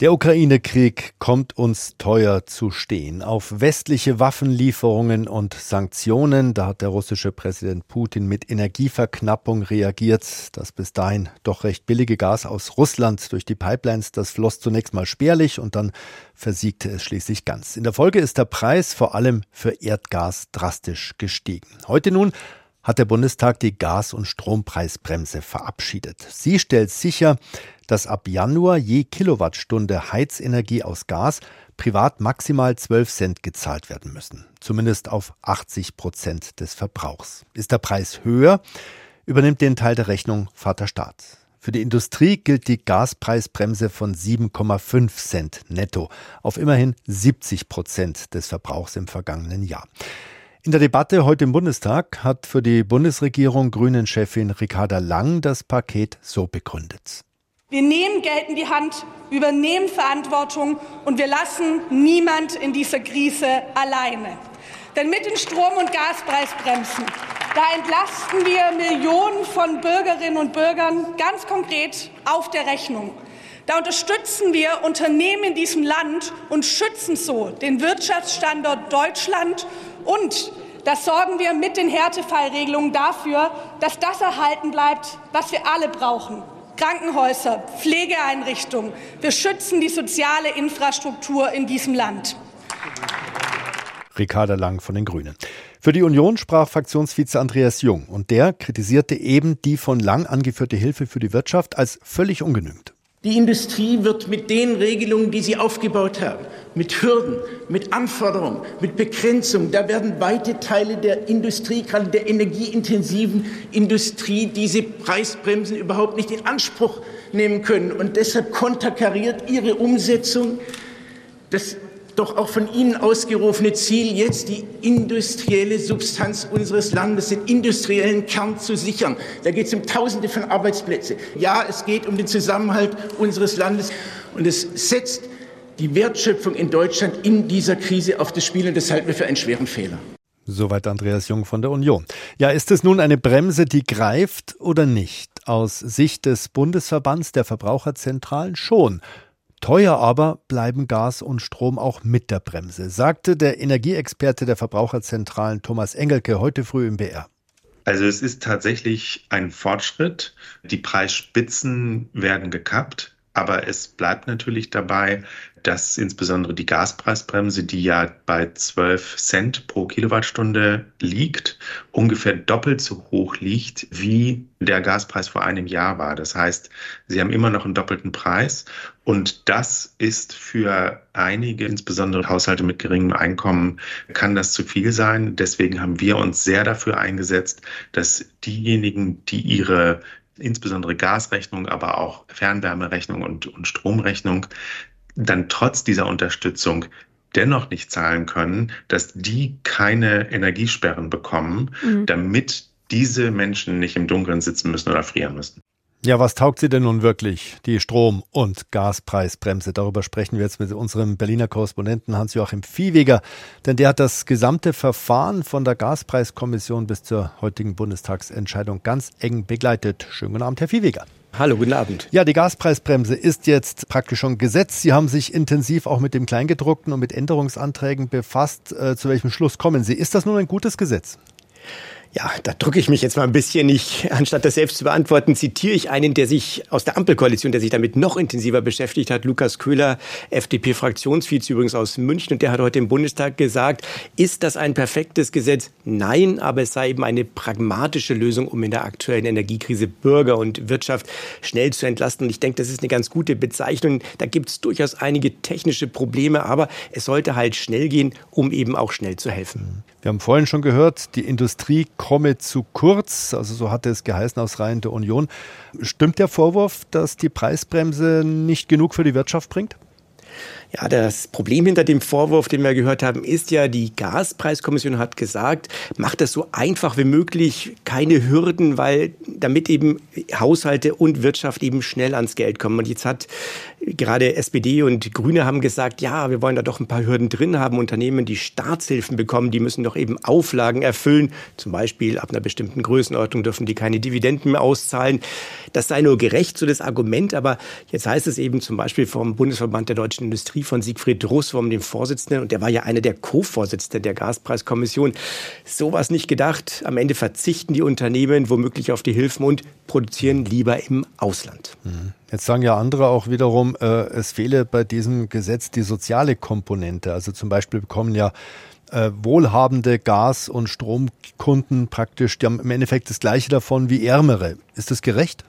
Der Ukraine-Krieg kommt uns teuer zu stehen. Auf westliche Waffenlieferungen und Sanktionen, da hat der russische Präsident Putin mit Energieverknappung reagiert. Das bis dahin doch recht billige Gas aus Russland durch die Pipelines, das floss zunächst mal spärlich und dann versiegte es schließlich ganz. In der Folge ist der Preis vor allem für Erdgas drastisch gestiegen. Heute nun hat der Bundestag die Gas- und Strompreisbremse verabschiedet. Sie stellt sicher, dass ab Januar je Kilowattstunde Heizenergie aus Gas privat maximal 12 Cent gezahlt werden müssen, zumindest auf 80 Prozent des Verbrauchs. Ist der Preis höher, übernimmt den Teil der Rechnung Vater Staat. Für die Industrie gilt die Gaspreisbremse von 7,5 Cent netto auf immerhin 70 Prozent des Verbrauchs im vergangenen Jahr. In der Debatte heute im Bundestag hat für die Bundesregierung Grünen-Chefin Ricarda Lang das Paket so begründet. Wir nehmen Geld in die Hand, übernehmen Verantwortung und wir lassen niemand in dieser Krise alleine. Denn mit den Strom- und Gaspreisbremsen, da entlasten wir Millionen von Bürgerinnen und Bürgern ganz konkret auf der Rechnung. Da unterstützen wir Unternehmen in diesem Land und schützen so den Wirtschaftsstandort Deutschland und das sorgen wir mit den Härtefallregelungen dafür, dass das erhalten bleibt, was wir alle brauchen. Krankenhäuser, Pflegeeinrichtungen. Wir schützen die soziale Infrastruktur in diesem Land. Ricarda Lang von den Grünen. Für die Union sprach Fraktionsvize Andreas Jung und der kritisierte eben die von Lang angeführte Hilfe für die Wirtschaft als völlig ungenügend. Die Industrie wird mit den Regelungen, die sie aufgebaut haben, mit Hürden, mit Anforderungen, mit Begrenzungen, da werden weite Teile der Industrie, gerade der energieintensiven Industrie, diese Preisbremsen überhaupt nicht in Anspruch nehmen können. Und deshalb konterkariert ihre Umsetzung das doch auch von Ihnen ausgerufene Ziel, jetzt die industrielle Substanz unseres Landes, den industriellen Kern zu sichern. Da geht es um Tausende von Arbeitsplätzen. Ja, es geht um den Zusammenhalt unseres Landes und es setzt die Wertschöpfung in Deutschland in dieser Krise auf das Spiel und das halten wir für einen schweren Fehler. Soweit Andreas Jung von der Union. Ja, ist es nun eine Bremse, die greift oder nicht? Aus Sicht des Bundesverbands der Verbraucherzentralen schon. Teuer aber bleiben Gas und Strom auch mit der Bremse, sagte der Energieexperte der Verbraucherzentralen Thomas Engelke heute früh im BR. Also es ist tatsächlich ein Fortschritt. Die Preisspitzen werden gekappt. Aber es bleibt natürlich dabei, dass insbesondere die Gaspreisbremse, die ja bei 12 Cent pro Kilowattstunde liegt, ungefähr doppelt so hoch liegt, wie der Gaspreis vor einem Jahr war. Das heißt, sie haben immer noch einen doppelten Preis. Und das ist für einige, insbesondere Haushalte mit geringem Einkommen, kann das zu viel sein. Deswegen haben wir uns sehr dafür eingesetzt, dass diejenigen, die ihre insbesondere Gasrechnung, aber auch Fernwärmerechnung und, und Stromrechnung, dann trotz dieser Unterstützung dennoch nicht zahlen können, dass die keine Energiesperren bekommen, mhm. damit diese Menschen nicht im Dunkeln sitzen müssen oder frieren müssen. Ja, was taugt sie denn nun wirklich, die Strom- und Gaspreisbremse? Darüber sprechen wir jetzt mit unserem Berliner Korrespondenten Hans-Joachim Viehweger, denn der hat das gesamte Verfahren von der Gaspreiskommission bis zur heutigen Bundestagsentscheidung ganz eng begleitet. Schönen guten Abend, Herr Viehweger. Hallo, guten Abend. Ja, die Gaspreisbremse ist jetzt praktisch schon gesetzt. Sie haben sich intensiv auch mit dem Kleingedruckten und mit Änderungsanträgen befasst. Äh, zu welchem Schluss kommen Sie? Ist das nun ein gutes Gesetz? Ja, da drücke ich mich jetzt mal ein bisschen. Ich, anstatt das selbst zu beantworten, zitiere ich einen, der sich aus der Ampelkoalition, der sich damit noch intensiver beschäftigt hat, Lukas Köhler, FDP-Fraktionsvize übrigens aus München. Und der hat heute im Bundestag gesagt, ist das ein perfektes Gesetz? Nein, aber es sei eben eine pragmatische Lösung, um in der aktuellen Energiekrise Bürger und Wirtschaft schnell zu entlasten. Und ich denke, das ist eine ganz gute Bezeichnung. Da gibt es durchaus einige technische Probleme, aber es sollte halt schnell gehen, um eben auch schnell zu helfen. Wir haben vorhin schon gehört, die Industrie komme zu kurz, also so hatte es geheißen aus Reihen der Union. Stimmt der Vorwurf, dass die Preisbremse nicht genug für die Wirtschaft bringt? Ja, das Problem hinter dem Vorwurf, den wir gehört haben, ist ja, die Gaspreiskommission hat gesagt, macht das so einfach wie möglich, keine Hürden, weil damit eben Haushalte und Wirtschaft eben schnell ans Geld kommen. Und jetzt hat Gerade SPD und Grüne haben gesagt, ja, wir wollen da doch ein paar Hürden drin haben. Unternehmen, die Staatshilfen bekommen, die müssen doch eben Auflagen erfüllen. Zum Beispiel ab einer bestimmten Größenordnung dürfen die keine Dividenden mehr auszahlen. Das sei nur gerecht, so das Argument. Aber jetzt heißt es eben zum Beispiel vom Bundesverband der deutschen Industrie von Siegfried Russwurm, dem Vorsitzenden, und der war ja einer der Co-Vorsitzenden der Gaspreiskommission, sowas nicht gedacht. Am Ende verzichten die Unternehmen womöglich auf die Hilfen und produzieren lieber im Ausland. Mhm. Jetzt sagen ja andere auch wiederum, äh, es fehle bei diesem Gesetz die soziale Komponente. Also zum Beispiel bekommen ja äh, wohlhabende Gas- und Stromkunden praktisch, die haben im Endeffekt das gleiche davon wie ärmere. Ist das gerecht?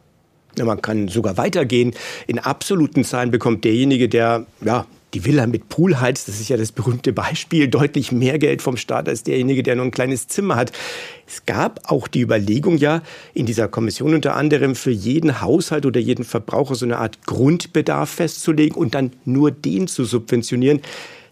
Ja, man kann sogar weitergehen. In absoluten Zahlen bekommt derjenige, der ja, die Villa mit Pool heizt, das ist ja das berühmte Beispiel, deutlich mehr Geld vom Staat als derjenige, der nur ein kleines Zimmer hat. Es gab auch die Überlegung ja in dieser Kommission unter anderem für jeden Haushalt oder jeden Verbraucher so eine Art Grundbedarf festzulegen und dann nur den zu subventionieren.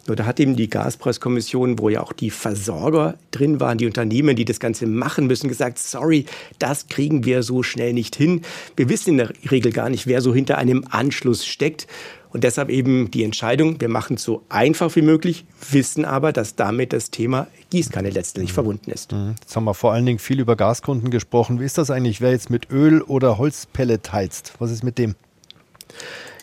Nur da hat eben die Gaspreiskommission, wo ja auch die Versorger drin waren, die Unternehmen, die das Ganze machen müssen, gesagt, sorry, das kriegen wir so schnell nicht hin. Wir wissen in der Regel gar nicht, wer so hinter einem Anschluss steckt. Und deshalb eben die Entscheidung, wir machen es so einfach wie möglich, wissen aber, dass damit das Thema Gießkanne letztendlich mhm. verbunden ist. Mhm. Jetzt haben wir vor allen Dingen viel über Gaskunden gesprochen. Wie ist das eigentlich, wer jetzt mit Öl oder Holzpellet heizt? Was ist mit dem?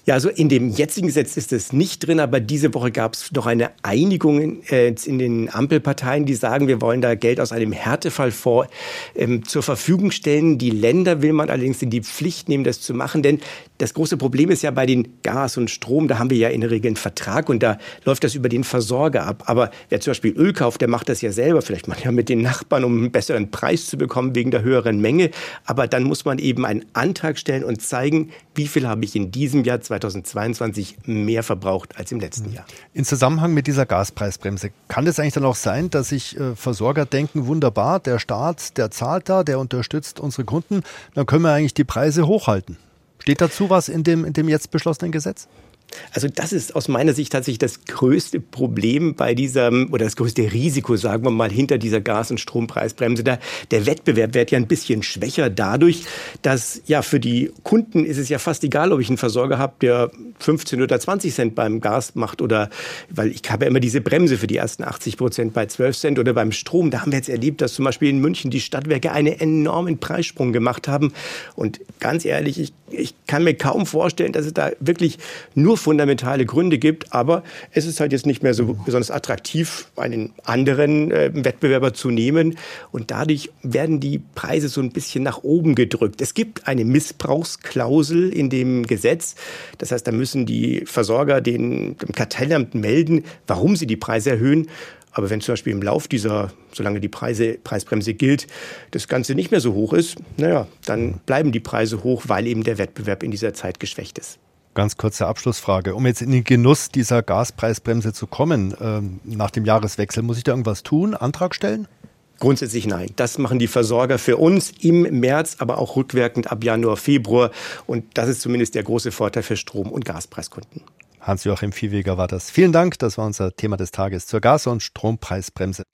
Ja, also in dem jetzigen Gesetz ist es nicht drin, aber diese Woche gab es noch eine Einigung in, äh, in, den Ampelparteien, die sagen, wir wollen da Geld aus einem Härtefallfonds ähm, zur Verfügung stellen. Die Länder will man allerdings in die Pflicht nehmen, das zu machen, denn das große Problem ist ja bei den Gas und Strom, da haben wir ja in der Regel einen Vertrag und da läuft das über den Versorger ab. Aber wer zum Beispiel Öl kauft, der macht das ja selber, vielleicht mal ja mit den Nachbarn, um einen besseren Preis zu bekommen wegen der höheren Menge. Aber dann muss man eben einen Antrag stellen und zeigen, wie viel habe ich in diesem Jahr 2022 mehr verbraucht als im letzten Jahr. In Zusammenhang mit dieser Gaspreisbremse, kann es eigentlich dann auch sein, dass sich äh, Versorger denken, wunderbar, der Staat, der zahlt da, der unterstützt unsere Kunden, dann können wir eigentlich die Preise hochhalten? Steht dazu was in dem, in dem jetzt beschlossenen Gesetz? Also das ist aus meiner Sicht tatsächlich das größte Problem bei diesem oder das größte Risiko, sagen wir mal, hinter dieser Gas- und Strompreisbremse. Da, der Wettbewerb wird ja ein bisschen schwächer dadurch, dass ja für die Kunden ist es ja fast egal, ob ich einen Versorger habe, der 15 oder 20 Cent beim Gas macht oder weil ich habe ja immer diese Bremse für die ersten 80 Prozent bei 12 Cent oder beim Strom. Da haben wir jetzt erlebt, dass zum Beispiel in München die Stadtwerke einen enormen Preissprung gemacht haben. Und ganz ehrlich, ich, ich kann mir kaum vorstellen, dass es da wirklich nur fundamentale Gründe gibt, aber es ist halt jetzt nicht mehr so besonders attraktiv, einen anderen äh, Wettbewerber zu nehmen und dadurch werden die Preise so ein bisschen nach oben gedrückt. Es gibt eine Missbrauchsklausel in dem Gesetz, das heißt, da müssen die Versorger den, dem Kartellamt melden, warum sie die Preise erhöhen. Aber wenn zum Beispiel im Lauf dieser, solange die Preise, Preisbremse gilt, das Ganze nicht mehr so hoch ist, naja, dann bleiben die Preise hoch, weil eben der Wettbewerb in dieser Zeit geschwächt ist. Ganz kurze Abschlussfrage. Um jetzt in den Genuss dieser Gaspreisbremse zu kommen ähm, nach dem Jahreswechsel, muss ich da irgendwas tun? Antrag stellen? Grundsätzlich nein. Das machen die Versorger für uns im März, aber auch rückwirkend ab Januar, Februar. Und das ist zumindest der große Vorteil für Strom- und Gaspreiskunden. Hans-Joachim Viehweger war das. Vielen Dank. Das war unser Thema des Tages zur Gas- und Strompreisbremse.